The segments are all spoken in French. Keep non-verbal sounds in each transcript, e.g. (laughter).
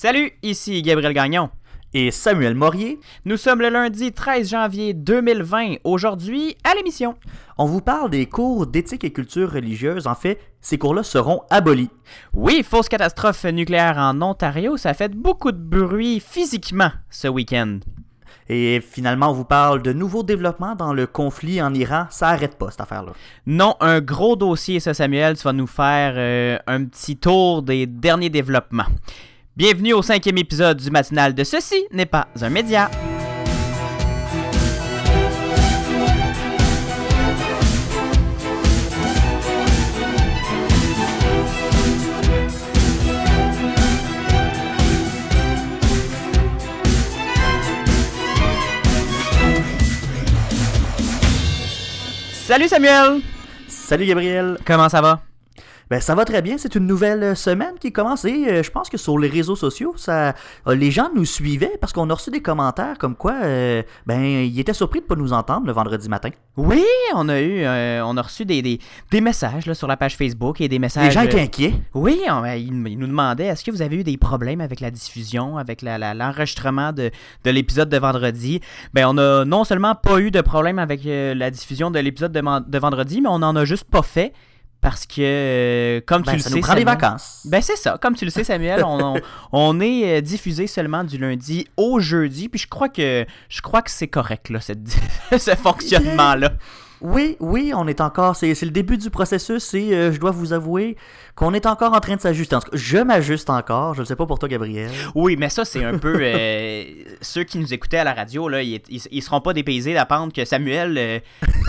Salut, ici Gabriel Gagnon. Et Samuel Morier. Nous sommes le lundi 13 janvier 2020. Aujourd'hui, à l'émission. On vous parle des cours d'éthique et culture religieuse. En fait, ces cours-là seront abolis. Oui, fausse catastrophe nucléaire en Ontario, ça fait beaucoup de bruit physiquement ce week-end. Et finalement, on vous parle de nouveaux développements dans le conflit en Iran. Ça arrête pas, cette affaire-là. Non, un gros dossier, ça, Samuel. Tu vas nous faire euh, un petit tour des derniers développements. Bienvenue au cinquième épisode du matinal de Ceci n'est pas un média. Salut Samuel! Salut Gabriel! Comment ça va? Ben, ça va très bien. C'est une nouvelle euh, semaine qui commence et euh, je pense que sur les réseaux sociaux, ça, euh, les gens nous suivaient parce qu'on a reçu des commentaires comme quoi, ben, ils étaient surpris de ne pas nous entendre le vendredi matin. Oui, on a eu, on a reçu des, des, messages là, sur la page Facebook et des messages. Les gens étaient inquiets. Oui, ben, ils, nous demandaient est-ce que vous avez eu des problèmes avec la diffusion, avec l'enregistrement de, de l'épisode de vendredi? Ben, on a non seulement pas eu de problème avec la diffusion de l'épisode de, de vendredi, mais on en a juste pas fait. Parce que, euh, comme ben, tu le ça sais. Prend des vacances. Ben, c'est ça. Comme tu le sais, Samuel, (laughs) on, est euh, diffusé seulement du lundi au jeudi. Puis je crois que je crois que c'est correct, là, (laughs) ce fonctionnement-là. Oui, oui, on est encore. C'est le début du processus et euh, je dois vous avouer qu'on est encore en train de s'ajuster. Je m'ajuste encore. Je ne sais pas pour toi, Gabriel. Oui, mais ça, c'est un peu. Euh, (laughs) ceux qui nous écoutaient à la radio, là, ils, ils, seront pas dépaysés d'apprendre que Samuel euh,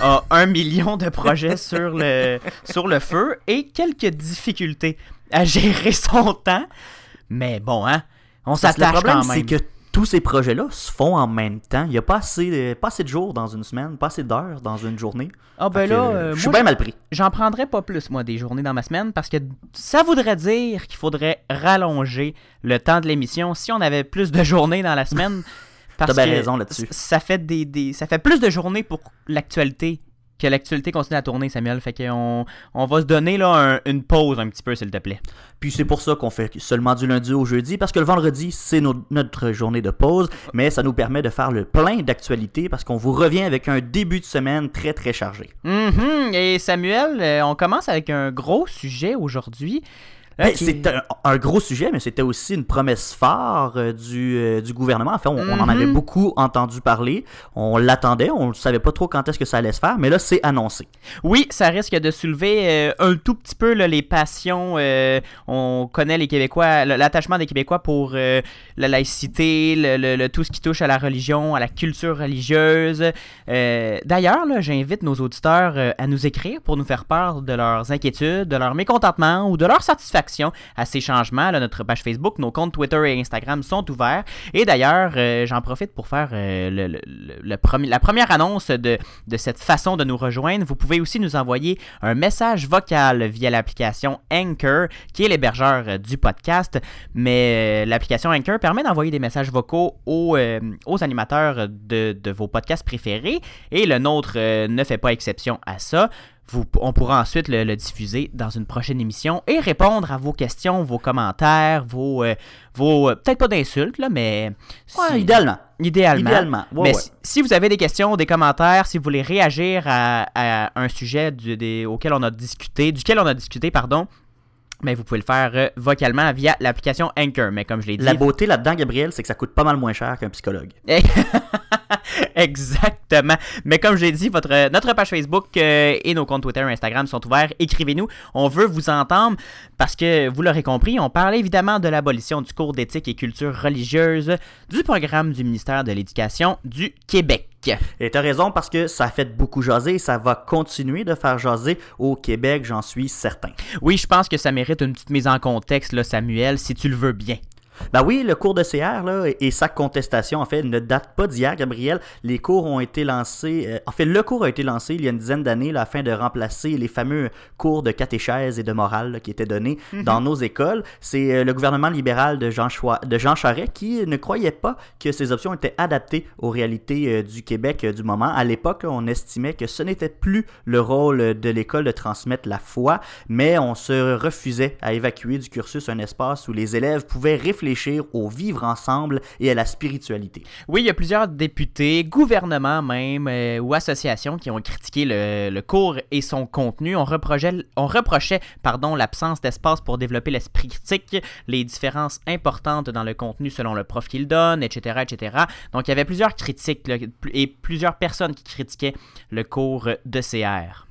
a un (laughs) million de projets sur le, sur le feu et quelques difficultés à gérer son temps. Mais bon, hein, on s'attache quand même. Le problème, c'est que tous ces projets-là se font en même temps. Il n'y a pas assez, de, pas assez de jours dans une semaine, pas assez d'heures dans une journée. Ah ben là, euh, je suis bien mal pris. J'en prendrais pas plus, moi, des journées dans ma semaine, parce que ça voudrait dire qu'il faudrait rallonger le temps de l'émission si on avait plus de journées dans la semaine. (laughs) T'as bien raison là-dessus. Ça fait des, des, ça fait plus de journées pour l'actualité que l'actualité continue à tourner, Samuel. Fait qu'on on va se donner là une pause un petit peu, s'il te plaît. Puis c'est pour ça qu'on fait seulement du lundi au jeudi, parce que le vendredi, c'est notre journée de pause, mais ça nous permet de faire le plein d'actualité, parce qu'on vous revient avec un début de semaine très très chargé. Mm-hmm. Et Samuel, euh, on commence avec un gros sujet aujourd'hui. Ben, c'est un, gros sujet, mais c'était aussi une promesse phare euh, du, euh, du, gouvernement. En fait, on, en avait mhm. beaucoup entendu parler. On l'attendait. On ne savait pas trop quand est-ce que ça allait se faire, mais là, c'est annoncé. Oui, ça risque de soulever euh, un tout petit peu les passions. on connaît les Québécois, l'attachement des Québécois pour la laïcité, le, tout ce qui touche à la religion, à la culture religieuse. D'ailleurs, j'invite nos auditeurs à nous écrire pour nous faire part de leurs inquiétudes, de leur mécontentement ou de leur satisfaction à ces changements. notre page Facebook, nos comptes Twitter et Instagram sont ouverts. Et d'ailleurs, euh, j'en profite pour faire euh, la première annonce de, de cette façon de nous rejoindre. Vous pouvez aussi nous envoyer un message vocal via l'application Anchor, qui est l'hébergeur euh, du podcast. Mais l'application Anchor permet d'envoyer des messages vocaux aux, aux animateurs de, de, vos podcasts préférés. Et le nôtre ne fait pas exception à ça on pourra ensuite le, diffuser dans une prochaine émission et répondre à vos questions, vos commentaires, vos, euh, vos euh, peut-être pas d'insultes là, mais idéalement. Idéalement. mais Si, vous avez des questions, des commentaires, si vous voulez réagir à, un sujet auquel on a discuté, duquel on a discuté, pardon, mais vous pouvez le faire euh, vocalement via l'application Anchor. Mais comme je l'ai dit. La beauté là-dedans, Gabriel, c'est que ça coûte pas mal moins cher qu'un psychologue. (laughs) Exactement. Mais comme je l'ai dit, votre, notre page Facebook euh, et nos comptes Twitter et Instagram sont ouverts. Écrivez-nous. On veut vous entendre parce que vous l'aurez compris, on parle évidemment de l'abolition du cours d'éthique et culture religieuse du programme du ministère de l'Éducation du Québec. Et t'as raison parce que ça a fait beaucoup jaser et ça va continuer de faire jaser au Québec, j'en suis certain. Oui, je pense que ça mérite une petite mise en contexte, là, Samuel, si tu le veux bien. Ben oui, le cours de CR là, et sa contestation, en fait, ne date pas d'hier, Gabriel. Les cours ont été lancés, euh, en fait, le cours a été lancé il y a une dizaine d'années afin de remplacer les fameux cours de catéchèse et de morale qui étaient donnés mhm. dans nos écoles. C'est euh, le gouvernement libéral de Jean, de Jean Charest qui ne croyait pas que ces options étaient adaptées aux réalités euh, du Québec du moment. À l'époque, on estimait que ce n'était plus le rôle de l'école de transmettre la foi, mais on se refusait à évacuer du cursus un espace où les élèves pouvaient réfléchir réfléchir au vivre ensemble et à la spiritualité. Oui, il y a plusieurs députés, gouvernements même, euh, ou associations qui ont critiqué le, cours et son contenu. On reprochait, on reprochait pardon, l'absence d'espace pour développer l'esprit critique, les différences importantes dans le contenu selon le prof qu'il donne, etc., etc. Donc, il y avait plusieurs critiques et plusieurs personnes qui critiquaient le cours de CR.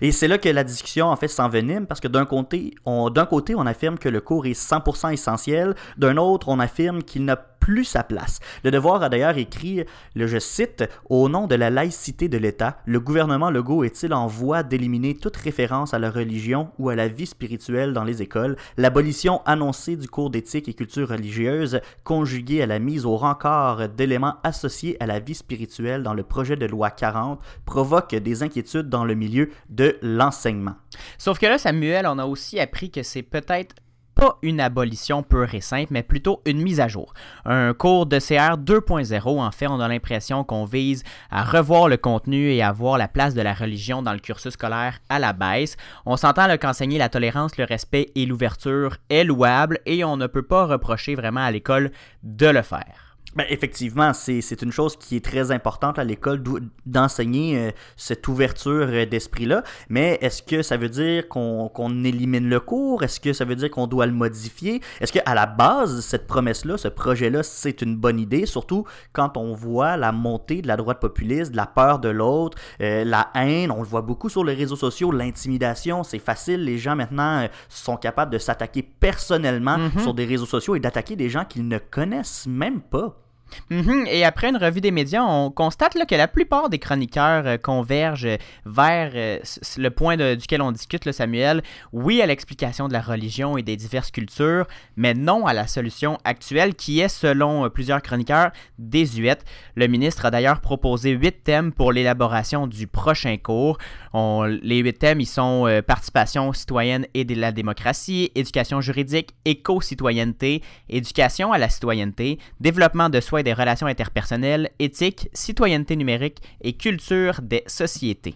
Et c'est là que la discussion en fait s'envenime parce que d'un côté, on, affirme que le cours est 100% essentiel, d'un autre, on affirme qu'il n'a plus sa place. Le Devoir a d'ailleurs écrit, le, je cite, Au nom de la laïcité de l'État, le gouvernement Legault est-il en voie d'éliminer toute référence à la religion ou à la vie spirituelle dans les écoles? L'abolition annoncée du cours d'éthique et culture religieuse, conjuguée à la mise au rencard d'éléments associés à la vie spirituelle dans le projet de loi 40, provoque des inquiétudes dans le milieu de l'enseignement. Sauf que là, Samuel, on a aussi appris que c'est peut-être pas une abolition pure et simple, mais plutôt une mise à jour. Un cours de CR 2.0, en fait, on a l'impression qu'on vise à revoir le contenu et à voir la place de la religion dans le cursus scolaire à la baisse. On s'entend qu'enseigner la tolérance, le respect et l'ouverture est louable et on ne peut pas reprocher vraiment à l'école de le faire. Ben, effectivement, c'est une chose qui est très importante à l'école d'enseigner euh, cette ouverture euh, d'esprit-là. Mais est-ce que ça veut dire qu'on élimine le cours? Est-ce que ça veut dire qu'on doit le modifier? Est-ce qu'à la base, cette promesse-là, ce projet-là, c'est une bonne idée? Surtout quand on voit la montée de la droite populiste, de la peur de l'autre, euh, la haine. On le voit beaucoup sur les réseaux sociaux, l'intimidation. C'est facile. Les gens maintenant sont capables de s'attaquer personnellement mm-hmm. sur des réseaux sociaux et d'attaquer des gens qu'ils ne connaissent même pas. Mhm. Et après une revue des médias, on constate là, que la plupart des chroniqueurs euh, convergent vers euh, le point duquel on discute, le Samuel. Oui à l'explication de la religion et des diverses cultures, mais non à la solution actuelle qui est, selon euh, plusieurs chroniqueurs, désuète. Le ministre a d'ailleurs proposé huit thèmes pour l'élaboration du prochain cours. les huit thèmes, ils sont participation citoyenne et de la démocratie, éducation juridique, éco-citoyenneté, éducation à la citoyenneté, développement de soi des relations interpersonnelles, éthique, citoyenneté numérique et culture des sociétés.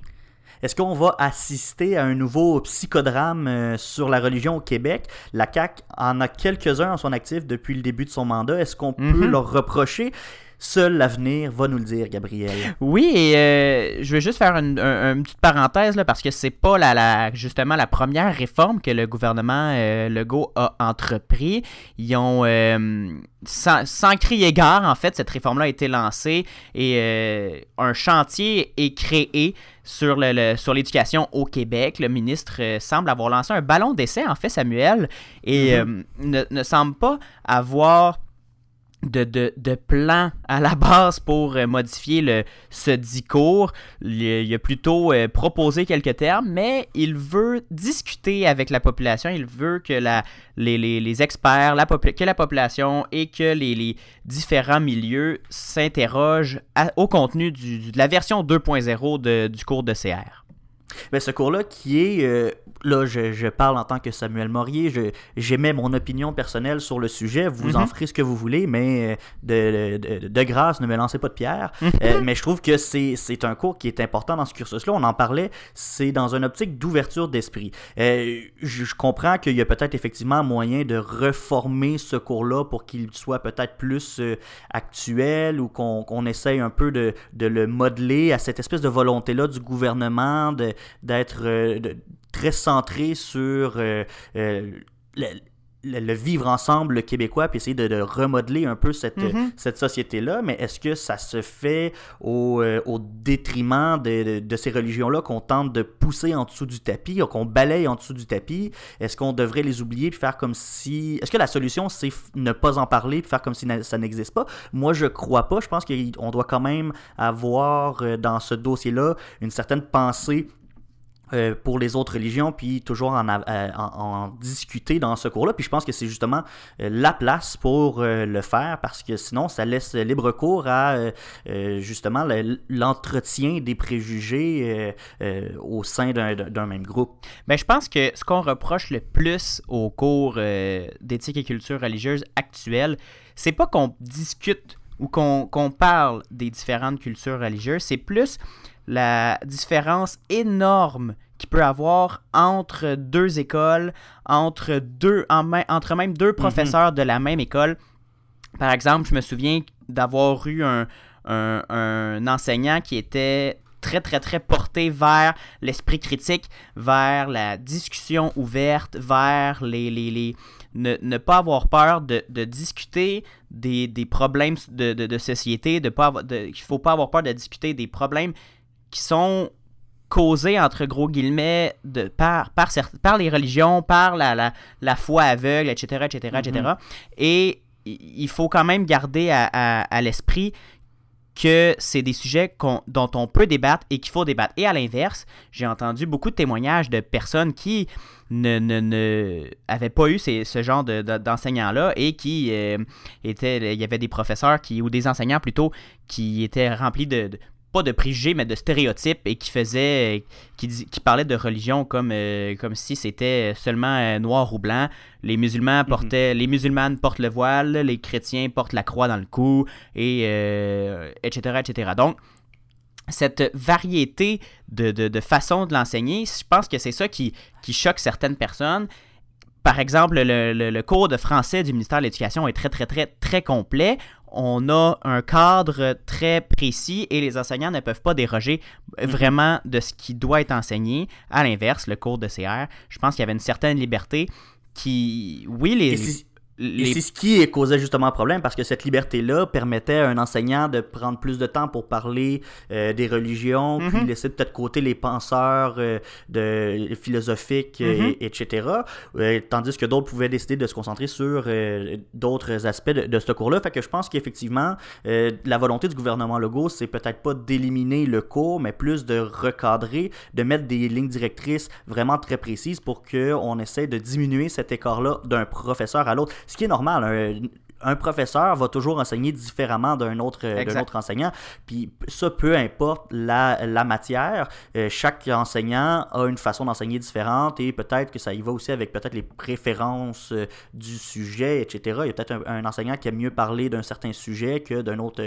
Est-ce qu'on va assister à un nouveau psychodrame euh, sur la religion au Québec? La CAQ en a quelques-uns en son actif depuis le début de son mandat. Est-ce qu'on peut mhm. leur reprocher? Seul l'avenir va nous le dire, Gabriel. Oui, et euh, je vais juste faire une, petite parenthèse là, parce que c'est pas la, justement la première réforme que le gouvernement euh, Legault a entrepris. Ils ont, euh, sans, sans, crier gare, en fait, cette réforme-là a été lancée et un chantier est créé sur, le, sur l'éducation au Québec. Le ministre semble avoir lancé un ballon d'essai, en fait, Samuel, et mm-hmm. ne, ne semble pas avoir de, de, plan à la base pour euh, modifier le, ce discours. Il, a plutôt euh, proposé quelques termes, mais il veut discuter avec la population. Il veut que les, experts, que la population et que les, différents milieux s'interrogent au contenu de la version 2.0 du cours de CR. Mais ce cours-là qui est, euh, là je, parle en tant que Samuel Morier, j'émets mon opinion personnelle sur le sujet, vous en mhm. ferez ce que vous voulez, mais euh, de, de, grâce, ne me lancez pas de pierre. Mhm. Euh, mais je trouve que c'est un cours qui est important dans ce cursus-là, on en parlait, c'est dans une optique d'ouverture d'esprit. je, comprends qu'il y a peut-être effectivement moyen de reformer ce cours-là pour qu'il soit peut-être plus actuel ou qu'on essaye un peu de, de le modeler à cette espèce de volonté-là du gouvernement de d'être euh, très centré sur euh, euh, le, vivre ensemble québécois, puis essayer de, remodeler un peu cette, mm-hmm. cette société-là, mais est-ce que ça se fait au, au détriment de, de, ces religions-là qu'on tente de pousser en dessous du tapis, qu'on balaye en dessous du tapis? Est-ce qu'on devrait les oublier puis faire comme si... Est-ce que la solution, c'est ne pas en parler puis faire comme si ça n'existe pas? Moi, je crois pas. Je pense qu'on doit quand même avoir dans ce dossier-là une certaine pensée euh, pour les autres religions, puis toujours en, euh, en, discuter dans ce cours-là. Puis je pense que c'est justement euh, la place pour le faire, parce que sinon, ça laisse libre cours à justement l'entretien des préjugés au sein d'un même groupe. Mais ben, je pense que ce qu'on reproche le plus au cours d'éthique et culture religieuse actuelle, c'est pas qu'on discute ou qu'on parle des différentes cultures religieuses, c'est plus la différence énorme qu'il peut avoir entre deux écoles, entre, deux, entre même deux mhm. professeurs de la même école. Par exemple, je me souviens d'avoir eu un, un, enseignant qui était très, très, très porté vers l'esprit critique, vers la discussion ouverte, vers les, les, les ne, pas avoir peur de, discuter des, problèmes de, société, de pas il ne faut pas avoir peur de discuter des problèmes qui sont causés, entre gros guillemets, de, par, par, par les religions, par la, la, foi aveugle, etc., etc., etc. Et il faut quand même garder à, à l'esprit que c'est des sujets dont on peut débattre et qu'il faut débattre. Et à l'inverse, j'ai entendu beaucoup de témoignages de personnes qui ne, ne, avaient pas eu ce genre d'enseignants-là et qui euh, étaient. Il y avait des professeurs qui, ou des enseignants plutôt qui étaient remplis de pas de préjugés, mais de stéréotypes et qui faisait, qui, qui parlait de religion comme, euh, comme si c'était seulement euh, noir ou blanc. Les musulmans mhm. portaient, les musulmanes portent le voile, les chrétiens portent la croix dans le cou, et etc., euh, etc. Donc, cette variété de, de, de façons de l'enseigner, je pense que c'est ça qui, qui choque certaines personnes par exemple, le, le, cours de français du ministère de l'Éducation est très, très, très, très complet on a un cadre très précis et les enseignants ne peuvent pas déroger mm-hmm. vraiment de ce qui doit être enseigné. À l'inverse, le cours de CR, je pense qu'il y avait une certaine liberté qui, oui, les, et c'est ce qui causait justement problème parce que cette liberté-là permettait à un enseignant de prendre plus de temps pour parler euh, des religions, puis mm-hmm. laisser peut-être côté les penseurs euh, de, philosophiques, mm-hmm. etc. Euh, tandis que d'autres pouvaient décider de se concentrer sur d'autres aspects de, ce cours-là. Fait que je pense qu'effectivement, la volonté du gouvernement Legault, c'est peut-être pas d'éliminer le cours, mais plus de recadrer, de mettre des lignes directrices vraiment très précises pour qu'on essaie de diminuer cet écart-là d'un professeur à l'autre ce qui est normal un professeur va toujours enseigner différemment d'un autre, euh, autre enseignant. Puis ça, peu importe la, la matière, euh, chaque enseignant a une façon d'enseigner différente et peut-être que ça y va aussi avec peut-être les préférences euh, du sujet, etc. Il y a peut-être un, enseignant qui aime mieux parler d'un certain sujet que d'un autre,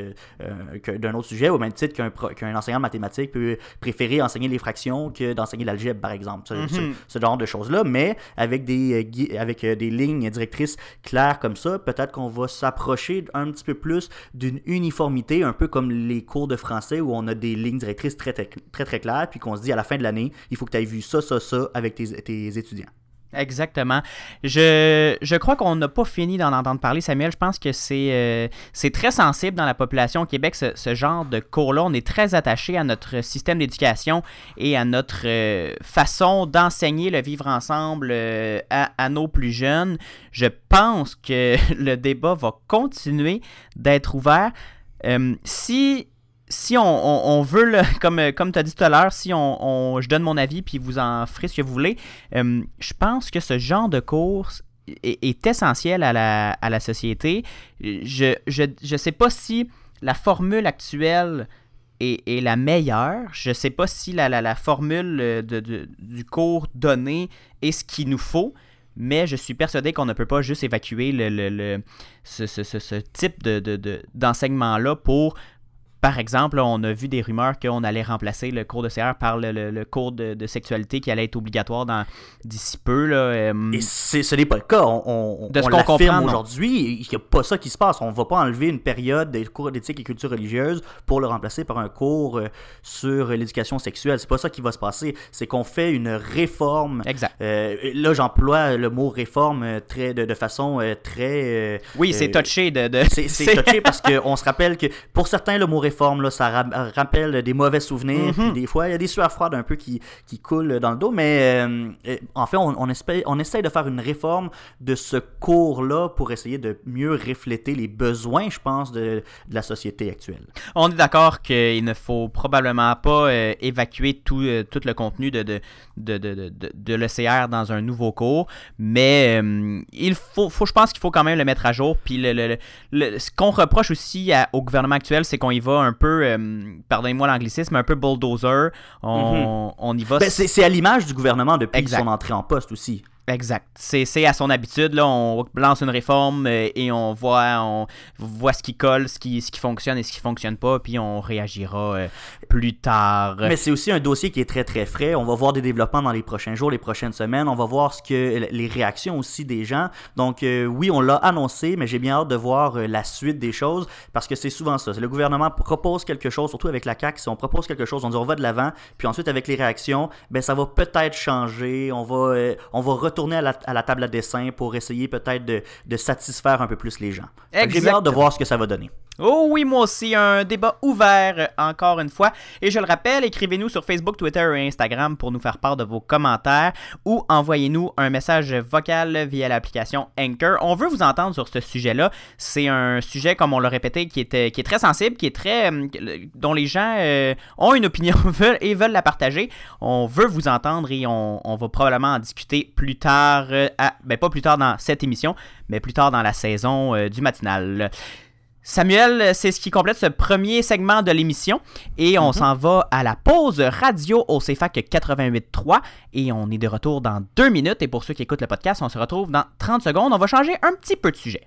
d'un autre sujet, au même titre qu'un, enseignant de mathématiques peut préférer enseigner les fractions que d'enseigner l'algèbre, par exemple. Ce, mm-hmm. ce, genre de choses-là, mais avec des, avec des lignes directrices claires comme ça, peut-être qu'on va s'approcher un petit peu plus d'une uniformité, un peu comme les cours de français où on a des lignes directrices très très, claires, puis qu'on se dit à la fin de l'année, il faut que tu aies vu ça, ça, ça avec tes étudiants. Exactement. Je, je crois qu'on n'a pas fini d'en entendre parler, Samuel. Je pense que c'est euh, très sensible dans la population au Québec, ce, ce genre de cours-là. On est très attaché à notre système d'éducation et à notre euh, façon d'enseigner le vivre ensemble euh, à, à, nos plus jeunes. Je pense que (laughs) le débat va continuer d'être ouvert. si si on, veut, (laughs) comme, comme tu as dit tout à l'heure, si on, je donne mon avis puis vous en ferez ce que vous voulez, euh, je pense que ce genre de course est, essentiel à la, à la, société. Je ne je, sais pas si la formule actuelle est, la meilleure. Je ne sais pas si la, la, formule de, du cours donné est ce qu'il nous faut mais je suis persuadé qu'on ne peut pas juste évacuer le, le, ce, ce, ce, type d'enseignement-là pour par exemple, on a vu des rumeurs qu'on allait remplacer le cours de CR par le, cours de, sexualité qui allait être obligatoire d'ici peu. Là, euh, Et ce n'est pas le cas. On, de ce qu'on comprend aujourd'hui, il n'y a pas ça qui se passe. On ne va pas enlever une période des cours d'éthique et culture religieuse pour le remplacer par un cours euh, sur l'éducation sexuelle. C'est pas ça qui va se passer. C'est qu'on fait une réforme. Exact. Euh, là, j'emploie le mot réforme très, de, façon très. oui, c'est touché. De, de... C'est (laughs) touché parce qu'on se rappelle que pour certains, le mot réforme forme, là, ça rappelle des mauvais souvenirs. Mhm. des fois, il y a des sueurs froides un peu qui, qui coulent dans le dos. Mais euh, en fait, on, on, espère, on essaie de faire une réforme de ce cours-là pour essayer de mieux refléter les besoins, je pense, de, de la société actuelle. On est d'accord qu'il ne faut probablement pas euh, évacuer tout, euh, tout le contenu de, de, de, de, de l'ECR dans un nouveau cours, mais il faut, faut, je pense qu'il faut quand même le mettre à jour. Puis le, le, ce qu'on reproche aussi au gouvernement actuel, c'est qu'on y va un peu, euh, pardonnez-moi l'anglicisme, un peu bulldozer. On, mhm. on y va. Ben, c'est à l'image du gouvernement depuis son entrée en poste aussi. Exact. C'est à son habitude. Là, on lance une réforme euh, et on voit, on voit ce qui colle, ce qui, ce qui fonctionne et ce qui fonctionne pas, puis on réagira euh, plus tard. Mais c'est aussi un dossier qui est très très frais. On va voir des développements dans les prochains jours, les prochaines semaines. On va voir ce que les réactions aussi des gens. Donc euh, oui, on l'a annoncé, mais j'ai bien hâte de voir la suite des choses parce que c'est souvent ça. Le gouvernement propose quelque chose, surtout avec la CAC. Si on propose quelque chose, on dit on va de l'avant, puis ensuite avec les réactions, ben ça va peut-être changer. On va, on va retourner à la, table à dessin pour essayer peut-être de, satisfaire un peu plus les gens. J'ai hâte de voir ce que ça va donner. Oh oui, moi aussi, un débat ouvert encore une fois. Et je le rappelle, écrivez-nous sur Facebook, Twitter et Instagram pour nous faire part de vos commentaires ou envoyez-nous un message vocal via l'application Anchor. On veut vous entendre sur ce sujet-là. C'est un sujet, comme on l'a répété, qui est, très sensible, qui est très, euh, dont les gens euh, ont une opinion (laughs) et veulent la partager. On veut vous entendre et on, va probablement en discuter plus tard, euh, ben pas plus tard dans cette émission, mais plus tard dans la saison du matinal. Samuel, c'est ce qui complète ce premier segment de l'émission et on mhm. s'en va à la pause radio au CFAC 88.3 et on est de retour dans deux minutes et pour ceux qui écoutent le podcast, on se retrouve dans 30 secondes. On va changer un petit peu de sujet.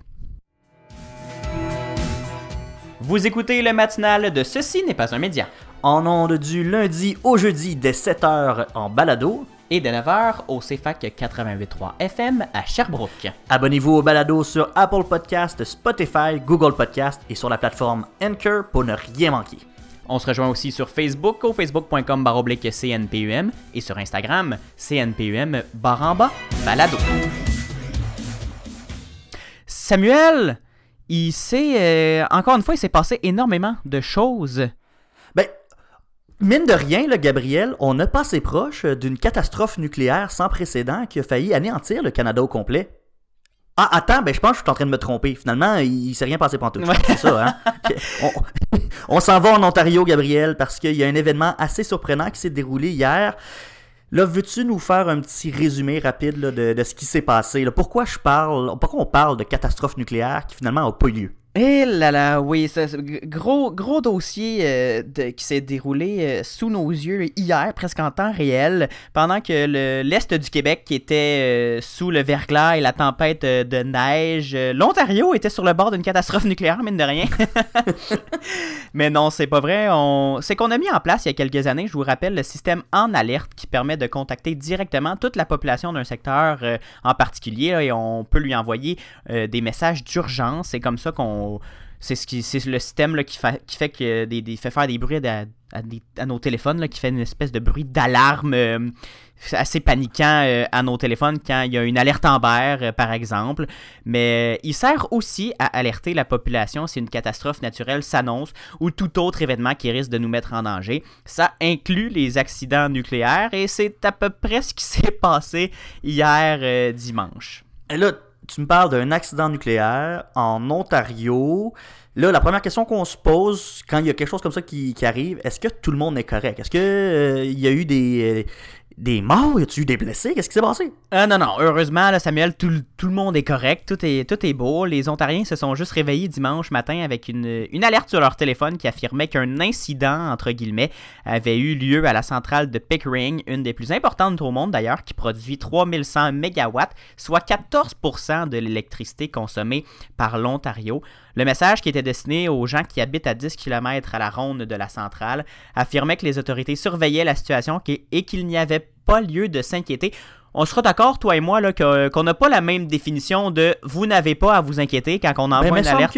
Vous écoutez le matinal de Ceci n'est pas un média. En ondes du lundi au jeudi dès 7h en balado et de 9h au CFAC 88.3 FM à Sherbrooke. Abonnez-vous au balado sur Apple Podcast, Spotify, Google Podcast et sur la plateforme Anchor pour ne rien manquer. On se rejoint aussi sur Facebook au facebook.com baroblique CNPUM et sur Instagram CNPUM baramba balado. Samuel, il s'est, euh, encore une fois, il s'est passé énormément de choses Mine de rien, Gabriel, on n'a pas assez proche euh, d'une catastrophe nucléaire sans précédent qui a failli anéantir le Canada au complet. Ah, attends, ben je pense que je suis en train de me tromper. Finalement, il, s'est rien passé tout. C'est ça, hein? (laughs) on, s'en va en Ontario, Gabriel, parce qu'il y a un événement assez surprenant qui s'est déroulé hier. Là, veux-tu nous faire un petit résumé rapide de, ce qui s'est passé? Pourquoi je parle, pourquoi on parle de catastrophe nucléaire qui finalement n'a pas eu lieu? Eh là là, oui, c'est gros, gros dossier euh, qui s'est déroulé euh, sous nos yeux hier, presque en temps réel, pendant que l'Est du Québec qui était euh, sous le verglas et la tempête de neige, l'Ontario était sur le bord d'une catastrophe nucléaire, mine de rien. (laughs) Mais non, c'est pas vrai. C'est qu'on a mis en place il y a quelques années, je vous rappelle, le système en alerte qui permet de contacter directement toute la population d'un secteur en particulier et on peut lui envoyer des messages d'urgence. C'est comme ça qu'on c'est ce qui c'est le système qui, fait, qui fait que des, fait faire des bruits à, nos téléphones qui fait une espèce de bruit d'alarme euh, assez paniquant euh, à nos téléphones quand il y a une alerte Amber euh, par exemple. Mais il sert aussi à alerter la population si une catastrophe naturelle s'annonce ou tout autre événement qui risque de nous mettre en danger. Ça inclut les accidents nucléaires et c'est à peu près ce qui s'est passé hier dimanche. Et là tu me parles d'un accident nucléaire en Ontario. Là, la première question qu'on se pose quand il y a quelque chose comme ça qui, arrive, est-ce que tout le monde est correct? Est-ce qu'il euh, y a eu des, des morts? Y a-tu eu des blessés? Qu'est-ce qui s'est passé? Euh, non, non. Heureusement, là, Samuel, tout, le monde est correct. Tout est, tout est beau. Les Ontariens se sont juste réveillés dimanche matin avec une, une alerte sur leur téléphone qui affirmait qu'un incident, entre guillemets, avait eu lieu à la centrale de Pickering, une des plus importantes au monde d'ailleurs, qui produit 3100 MW, soit 14% de l'électricité consommée par l'Ontario. Le message qui était destiné aux gens qui habitent à 10 km à la ronde de la centrale affirmait que les autorités surveillaient la situation et qu'il n'y avait pas lieu de s'inquiéter on sera d'accord, toi et moi, là, qu'on n'a pas la même définition de vous n'avez pas à vous inquiéter quand on envoie une alerte.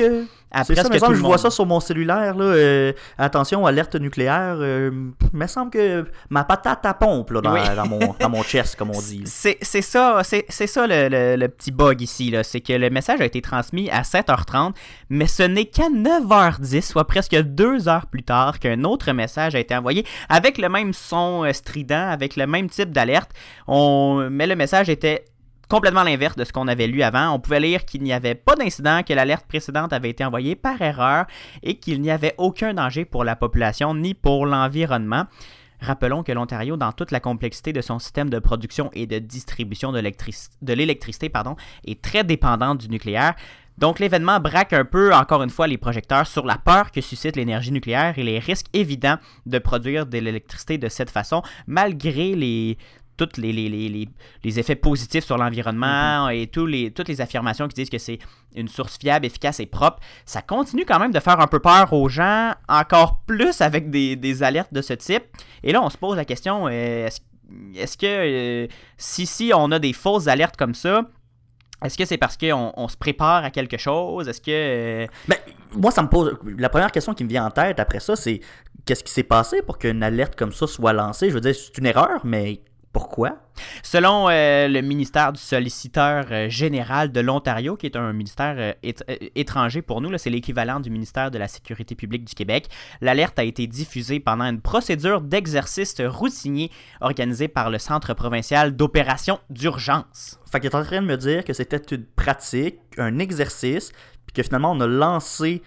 C'est ça, me je vois ça sur mon cellulaire. Là, euh, attention, alerte nucléaire. Euh, il me semble que ma patate à pompe là, dans, mon, dans mon (laughs) chest, comme on dit. C'est ça, c'est ça le, le, petit bug ici. C'est que le message a été transmis à 7h30, mais ce n'est qu'à 9h10, soit presque deux heures plus tard, qu'un autre message a été envoyé avec le même son euh, strident, avec le même type d'alerte. Mais le message était complètement l'inverse de ce qu'on avait lu avant. On pouvait lire qu'il n'y avait pas d'incident, que l'alerte précédente avait été envoyée par erreur et qu'il n'y avait aucun danger pour la population ni pour l'environnement. Rappelons que l'Ontario, dans toute la complexité de son système de production et de distribution de l'électricité, est très dépendant du nucléaire. Donc l'événement braque un peu, encore une fois, les projecteurs sur la peur que suscite l'énergie nucléaire et les risques évidents de produire de l'électricité de cette façon, malgré les tous les, les, les, les, effets positifs sur l'environnement et tous les, toutes les affirmations qui disent que c'est une source fiable, efficace et propre, ça continue quand même de faire un peu peur aux gens, encore plus avec des, des alertes de ce type. Et là, on se pose la question, euh, est-ce que euh, si, si on a des fausses alertes comme ça, est-ce que c'est parce qu'on on se prépare à quelque chose? Est-ce que. Euh, ben, moi, ça me pose. La première question qui me vient en tête après ça, c'est qu'est-ce qui s'est passé pour qu'une alerte comme ça soit lancée? Je veux dire, c'est une erreur, mais pourquoi? Selon euh, le ministère du solliciteur euh, général de l'Ontario, qui est un ministère euh, étranger pour nous, c'est l'équivalent du ministère de la Sécurité publique du Québec, l'alerte a été diffusée pendant une procédure d'exercice routinier organisée par le Centre provincial d'opération d'urgence. Fait qu'il est en train de me dire que c'était une pratique, un exercice, puis que finalement on a lancé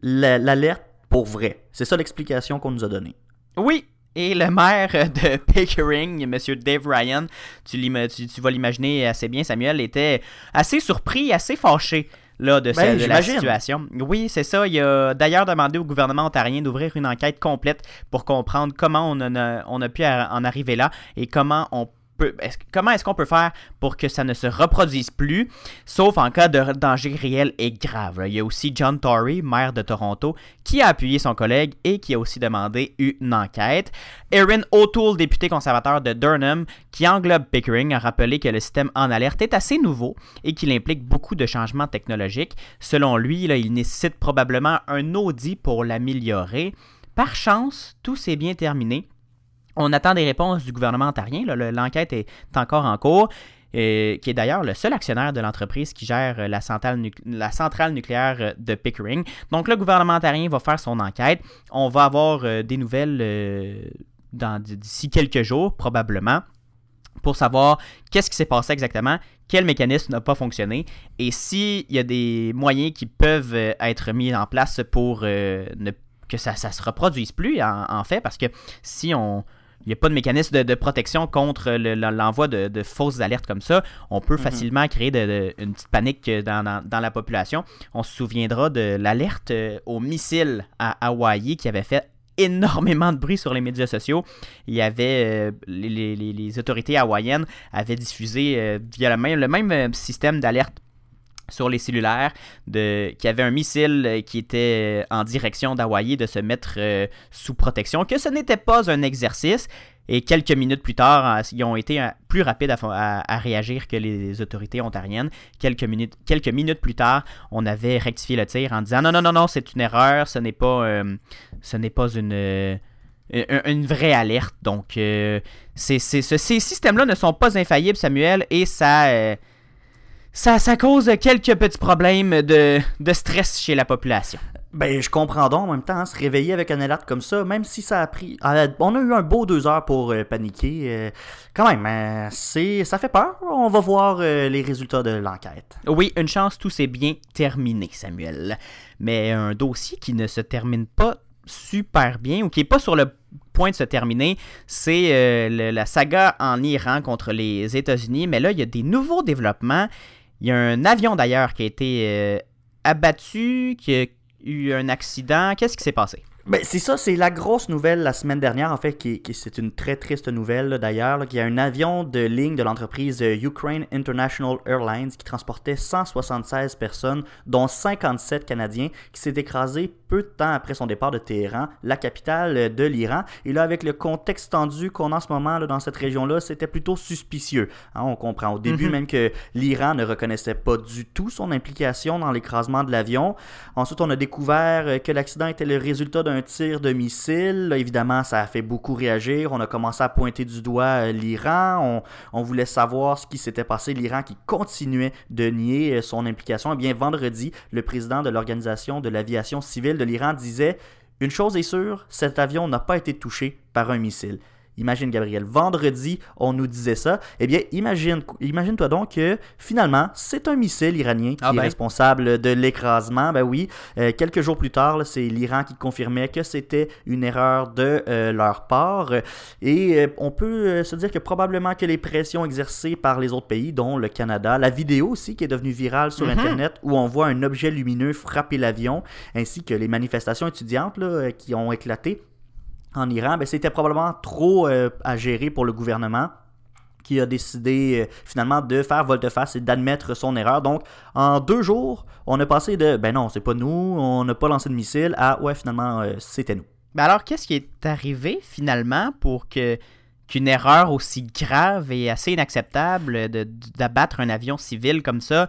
l'alerte pour vrai. C'est ça l'explication qu'on nous a donnée. Oui, et le maire (laughs) de Pickering, M. Dave Ryan, tu, tu, vas l'imaginer assez bien, Samuel, était assez surpris, assez fâché là, de, ben, la situation. Oui, c'est ça. Il a d'ailleurs demandé au gouvernement ontarien d'ouvrir une enquête complète pour comprendre comment on a, on a pu en arriver là et comment on comment est-ce qu'on peut faire pour que ça ne se reproduise plus, sauf en cas de danger réel et grave. Il y a aussi John Tory, maire de Toronto, qui a appuyé son collègue et qui a aussi demandé une enquête. Erin O'Toole, député conservateur de Durham, qui englobe Pickering, a rappelé que le système en alerte est assez nouveau et qu'il implique beaucoup de changements technologiques. Selon lui, il nécessite probablement un audit pour l'améliorer. Par chance, tout s'est bien terminé. On attend des réponses du gouvernement ontarien. L'enquête est encore en cours. qui est d'ailleurs le seul actionnaire de l'entreprise qui gère la centrale, nucléaire de Pickering. Donc le gouvernement ontarien va faire son enquête. On va avoir euh, des nouvelles euh, d'ici quelques jours, probablement, pour savoir qu'est-ce qui s'est passé exactement, quel mécanisme n'a pas fonctionné, et s'il y a des moyens qui peuvent euh, être mis en place pour ne, que ça ne se reproduise plus, en fait, parce que si on il n'y a pas de mécanisme de, protection contre l'envoi de, fausses alertes comme ça. On peut mhm. facilement créer une petite panique dans, la population. On se souviendra de l'alerte euh, au missile à Hawaï qui avait fait énormément de bruit sur les médias sociaux. Il y avait euh, les, autorités hawaïennes avaient diffusé euh, via le même, le même système d'alerte sur les cellulaires, de, qu'il y avait un missile euh, qui était euh, en direction d'Hawaï de se mettre euh, sous protection, que ce n'était pas un exercice. Et quelques minutes plus tard, ils ont été plus rapides à, réagir que les autorités ontariennes. Quelques minutes, plus tard, on avait rectifié le tir en disant non, non, non, non, c'est une erreur, ce n'est pas, ce n'est pas une, une vraie alerte. Donc, ces systèmes-là ne sont pas infaillibles, Samuel, et ça ça, ça cause quelques petits problèmes de, stress chez la population. Ben, je comprends donc en même temps, hein, se réveiller avec un alerte comme ça, même si ça a pris. Euh, on a eu un beau deux heures pour euh, paniquer. Euh, quand même, c'est, ça fait peur. On va voir les résultats de l'enquête. Oui, une chance, tout s'est bien terminé, Samuel. Mais un dossier qui ne se termine pas super bien ou qui n'est pas sur le point de se terminer, c'est la saga en Iran contre les États-Unis. Mais là, il y a des nouveaux développements. Il y a un avion d'ailleurs qui a été euh, abattu, qui a eu un accident. Qu'est-ce qui s'est passé? Ben, c'est ça, c'est la grosse nouvelle la semaine dernière, en fait, qui, c'est une très triste nouvelle d'ailleurs, qu'il y a un avion de ligne de l'entreprise euh, Ukraine International Airlines qui transportait 176 personnes, dont 57 Canadiens, qui s'est écrasé peu de temps après son départ de Téhéran, la capitale de l'Iran. Et là, avec le contexte tendu qu'on a en ce moment là, dans cette région-là, c'était plutôt suspicieux. Hein, on comprend au début mhm. même que l'Iran ne reconnaissait pas du tout son implication dans l'écrasement de l'avion. Ensuite, on a découvert que l'accident était le résultat d'un un tir de missile. évidemment, ça a fait beaucoup réagir. On a commencé à pointer du doigt euh, l'Iran. On, voulait savoir ce qui s'était passé. L'Iran qui continuait de nier euh, son implication. Eh bien, vendredi, le président de l'Organisation de l'aviation civile de l'Iran disait Une chose est sûre, cet avion n'a pas été touché par un missile. Imagine, Gabriel, vendredi, on nous disait ça. Eh bien, imagine, imagine-toi donc que finalement, c'est un missile iranien qui ah est ben. responsable de l'écrasement. Ben oui, euh, quelques jours plus tard, c'est l'Iran qui confirmait que c'était une erreur de euh, leur part. Et euh, on peut se dire que probablement que les pressions exercées par les autres pays, dont le Canada, la vidéo aussi qui est devenue virale sur mhm. Internet, où on voit un objet lumineux frapper l'avion, ainsi que les manifestations étudiantes là, qui ont éclaté, en Iran, ben, c'était probablement trop euh, à gérer pour le gouvernement. qui a décidé euh, finalement de faire volte-face et d'admettre son erreur. Donc, en deux jours, on a passé de ben non, c'est pas nous, on n'a pas lancé de missile à ouais, finalement, euh, c'était nous. Mais alors, qu'est-ce qui est arrivé finalement pour qu'une erreur aussi grave et assez inacceptable d'abattre un avion civil comme ça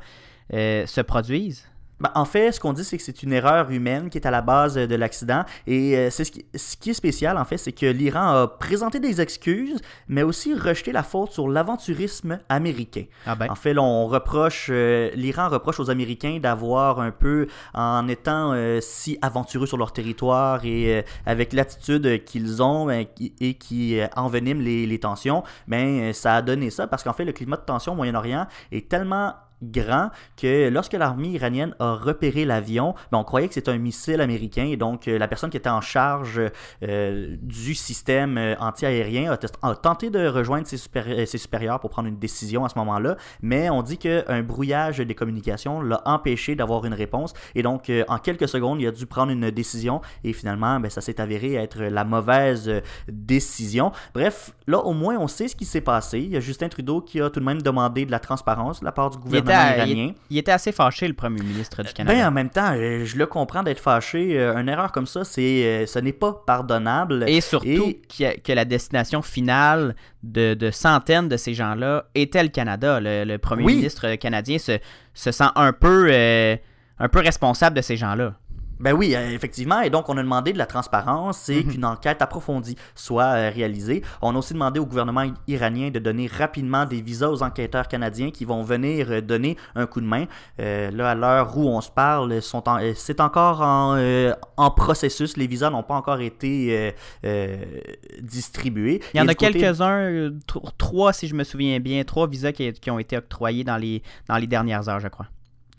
se produise? Ben, en fait, ce qu'on dit, c'est que c'est une erreur humaine qui est à la base de l'accident. Et euh, c'est ce qui, ce qui, est spécial, en fait, c'est que l'Iran a présenté des excuses, mais aussi rejeté la faute sur l'aventurisme américain. Ah ben. En fait, on reproche, euh, l'Iran reproche aux Américains d'avoir un peu, en étant euh, si aventureux sur leur territoire et avec l'attitude qu'ils ont ben, et qui enveniment les, les tensions, ben, ça a donné ça parce qu'en fait, le climat de tension au Moyen-Orient est tellement grand que lorsque l'armée iranienne a repéré l'avion, ben, on croyait que c'était un missile américain et donc euh, la personne qui était en charge euh, du système euh, anti-aérien a, tenté de rejoindre ses, ses, supérieurs pour prendre une décision à ce moment-là, mais on dit qu'un brouillage des communications l'a empêché d'avoir une réponse et donc en quelques secondes il a dû prendre une décision et finalement ben, ça s'est avéré être la mauvaise décision. Bref, là au moins on sait ce qui s'est passé. Il y a Justin Trudeau qui a tout de même demandé de la transparence de la part du gouvernement il, était assez fâché, le premier ministre du euh, Canada. Ben, en même temps, euh, je le comprends d'être fâché. Euh, une erreur comme ça, c'est, ce n'est pas pardonnable. Et surtout Que, la destination finale de, centaines de ces gens-là était le Canada. Le, premier ministre canadien se, se sent un peu, un peu responsable de ces gens-là. Ben oui, euh, effectivement. Et donc, on a demandé de la transparence et mhm. qu'une enquête approfondie soit euh, réalisée. On a aussi demandé au gouvernement iranien de donner rapidement des visas aux enquêteurs canadiens qui vont venir euh, donner un coup de main. là, à l'heure où on se parle, sont c'est encore en, en, processus. Les visas n'ont pas encore été distribués. Il y en a quelques-uns, trois si je me souviens bien, trois visas qui, qui ont été octroyés dans les, dans les dernières heures, je crois.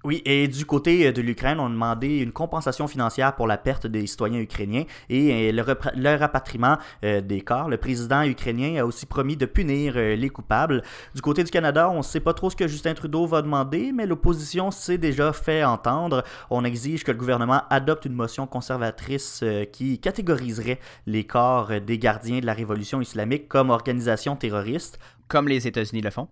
Oui, et du côté euh, de l'Ukraine, on a demandé une compensation financière pour la perte des citoyens ukrainiens et euh, le, rapatriement euh, des corps. Le président ukrainien a aussi promis de punir les coupables. Du côté du Canada, on ne sait pas trop ce que Justin Trudeau va demander, mais l'opposition s'est déjà fait entendre. On exige que le gouvernement adopte une motion conservatrice qui catégoriserait les corps des gardiens de la révolution islamique comme organisation terroriste. Comme les États-Unis le font.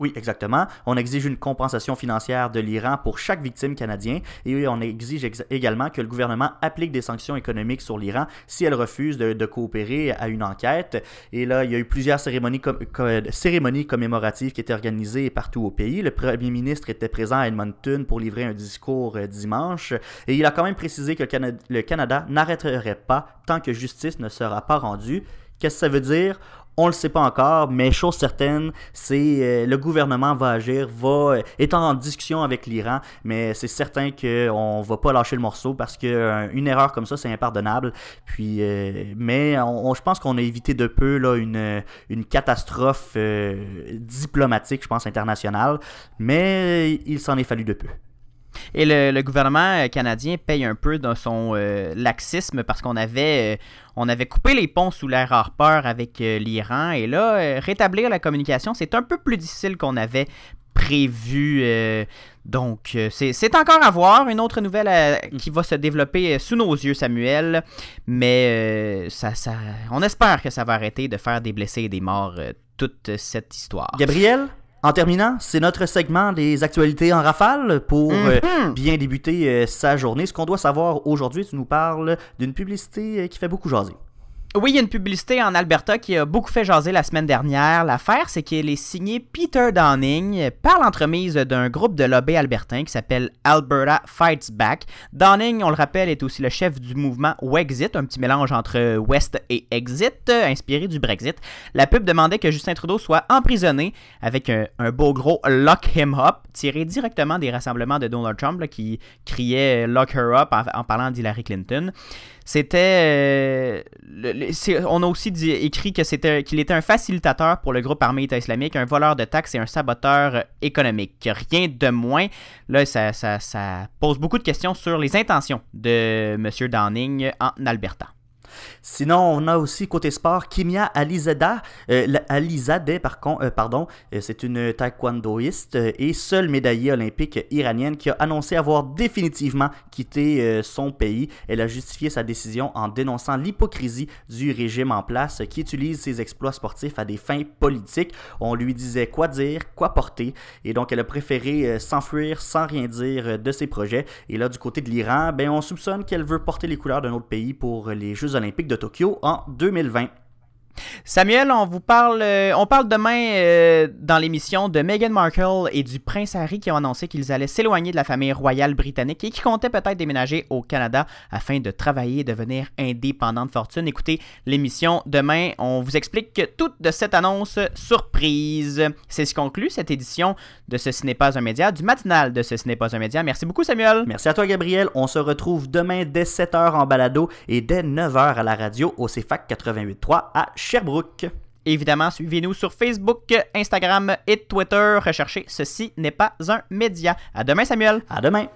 Oui, exactement. On exige une compensation financière de l'Iran pour chaque victime canadienne et on exige également que le gouvernement applique des sanctions économiques sur l'Iran si elle refuse de, coopérer à une enquête. Et là, il y a eu plusieurs cérémonies, commémoratives qui étaient organisées partout au pays. Le premier ministre était présent à Edmonton pour livrer un discours euh, dimanche et il a quand même précisé que le Canada n'arrêterait pas tant que justice ne sera pas rendue. Qu'est-ce que ça veut dire? On le sait pas encore, mais chose certaine, c'est euh, le gouvernement va agir, va être euh, en discussion avec l'Iran, mais c'est certain qu'on va pas lâcher le morceau parce que euh, une erreur comme ça, c'est impardonnable. Puis, mais je pense qu'on a évité de peu là une catastrophe diplomatique, je pense internationale, mais il s'en est fallu de peu. Et le, gouvernement euh, canadien paye un peu dans son euh, laxisme parce qu'on avait, euh, avait coupé les ponts sous l'ère Harper avec l'Iran. Et là, rétablir la communication, c'est un peu plus difficile qu'on avait prévu. donc, c'est encore à voir. Une autre nouvelle qui va se développer sous nos yeux, Samuel. Mais ça, on espère que ça va arrêter de faire des blessés et des morts toute cette histoire. Gabriel? En terminant, c'est notre segment des actualités en rafale pour euh, mhm. bien débuter euh, sa journée. Ce qu'on doit savoir aujourd'hui, tu nous parles d'une publicité euh, qui fait beaucoup jaser. Oui, il y a une publicité en Alberta qui a beaucoup fait jaser la semaine dernière. L'affaire, c'est qu'elle est signée Peter Downing par l'entremise d'un groupe de lobby albertain qui s'appelle Alberta Fights Back. Downing, on le rappelle, est aussi le chef du mouvement Wexit, un petit mélange entre West et Exit, inspiré du Brexit. La pub demandait que Justin Trudeau soit emprisonné avec un, beau gros Lock Him Up, tiré directement des rassemblements de Donald Trump qui criait Lock Her Up en parlant d'Hillary Clinton. C'était. Euh, on a aussi écrit que qu'il était un facilitateur pour le groupe armé État islamique, un voleur de taxes et un saboteur économique. Rien de moins. Là, ça, ça pose beaucoup de questions sur les intentions de M. Downing en Alberta. Sinon, on a aussi côté sport Kimia euh, Alizadeh, par contre, euh, pardon, euh, c'est une taekwondoïste et seule médaillée olympique iranienne qui a annoncé avoir définitivement quitté son pays. Elle a justifié sa décision en dénonçant l'hypocrisie du régime en place qui utilise ses exploits sportifs à des fins politiques. On lui disait quoi dire, quoi porter, et donc elle a préféré s'enfuir sans rien dire de ses projets. Et là, du côté de l'Iran, ben, on soupçonne qu'elle veut porter les couleurs d'un autre pays pour les Jeux olympiques de Tokyo en 2020. Samuel, on vous parle, euh, on parle demain euh, dans l'émission de Meghan Markle et du prince Harry qui ont annoncé qu'ils allaient s'éloigner de la famille royale britannique et qui comptaient peut-être déménager au Canada afin de travailler et devenir indépendants de fortune. Écoutez l'émission demain, on vous explique toute de cette annonce surprise. C'est ce qui conclut cette édition de Ce n'est pas un média, du matinal de Ce n'est pas un média. Merci beaucoup Samuel. Merci à toi Gabriel. On se retrouve demain dès 7h en balado et dès 9h à la radio au CFAC 88.3 à Sherbrooke. Évidemment, suivez-nous sur Facebook, Instagram et Twitter. Recherchez Ceci n'est pas un média. À demain, Samuel. À demain.